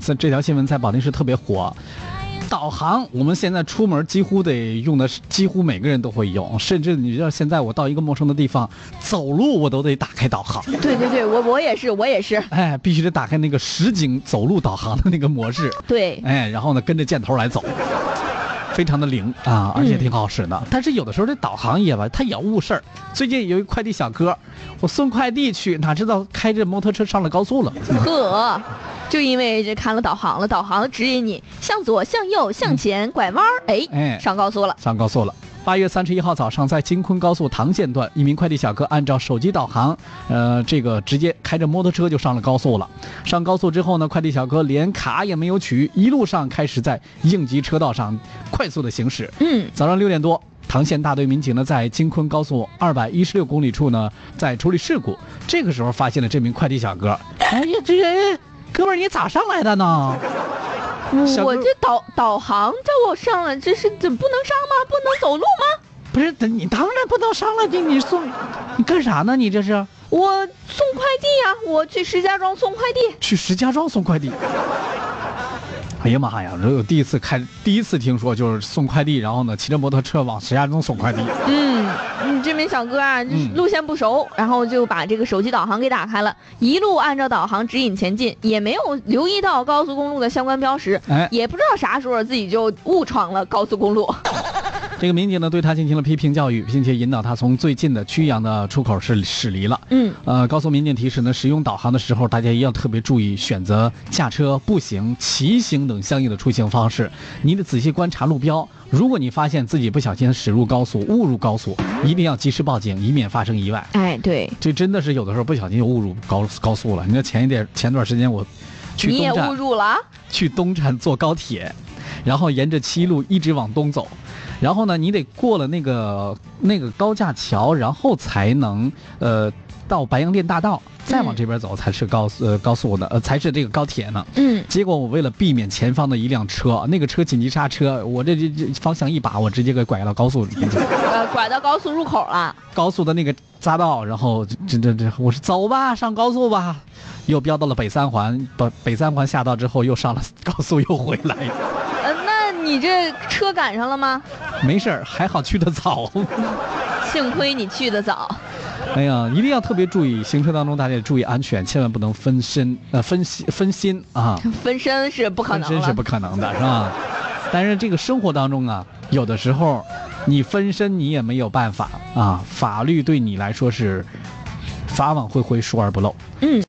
这 这条新闻在保定市特别火。导航，我们现在出门几乎得用的，几乎每个人都会用，甚至你知道，现在我到一个陌生的地方走路，我都得打开导航。对对对，我我也是，我也是。哎，必须得打开那个实景走路导航的那个模式。对。哎，然后呢，跟着箭头来走。非常的灵啊，而且挺好使的。但是有的时候这导航也吧，它也要误事儿。最近有一快递小哥，我送快递去，哪知道开着摩托车上了高速了。呵，就因为这看了导航了，导航指引你向左、向右、向前、拐弯儿，哎哎，上高速了，上高速了。八月三十一号早上，在京昆高速唐县段，一名快递小哥按照手机导航，呃，这个直接开着摩托车就上了高速了。上高速之后呢，快递小哥连卡也没有取，一路上开始在应急车道上快速的行驶。嗯，早上六点多，唐县大队民警呢在京昆高速二百一十六公里处呢在处理事故，这个时候发现了这名快递小哥。哎呀，这人，哥们儿你咋上来的呢？我这导导航叫我上来，这是怎不能上吗？不能走路吗？不是，你当然不能上来。你你送，你干啥呢？你这是？我送快递呀，我去石家庄送快递。去石家庄送快递。哎呀妈呀！这我第一次开，第一次听说就是送快递，然后呢骑着摩托车往石家庄送快递。嗯，这名小哥啊，路线不熟，然后就把这个手机导航给打开了，一路按照导航指引前进，也没有留意到高速公路的相关标识，也不知道啥时候自己就误闯了高速公路。这个民警呢，对他进行了批评教育，并且引导他从最近的曲阳的出口是驶离了。嗯，呃，告诉民警提示呢，使用导航的时候，大家一定要特别注意选择驾车、步行、骑行等相应的出行方式。你得仔细观察路标，如果你发现自己不小心驶入高速、误入高速，一定要及时报警，以免发生意外。哎，对，这真的是有的时候不小心就误入高高速了。你看前一点前段时间我，去你也误入了，去东站坐高铁，然后沿着七路一直往东走。然后呢，你得过了那个那个高架桥，然后才能呃到白洋淀大道，再往这边走才是高速呃高速的呃才是这个高铁呢。嗯。结果我为了避免前方的一辆车，那个车紧急刹车，我这这这方向一把，我直接给拐到高速里。呃，拐到高速入口了。高速的那个匝道，然后这这这，我说走吧，上高速吧，又飙到了北三环，北北三环下道之后又上了高速，又回来。你这车赶上了吗？没事儿，还好去的早。幸亏你去的早。哎呀，一定要特别注意，行车当中大家注意安全，千万不能分身呃分心分心啊。分身是不可能。分身是不可能的，是吧？但是这个生活当中啊，有的时候你分身你也没有办法啊。法律对你来说是法网恢恢，疏而不漏。嗯。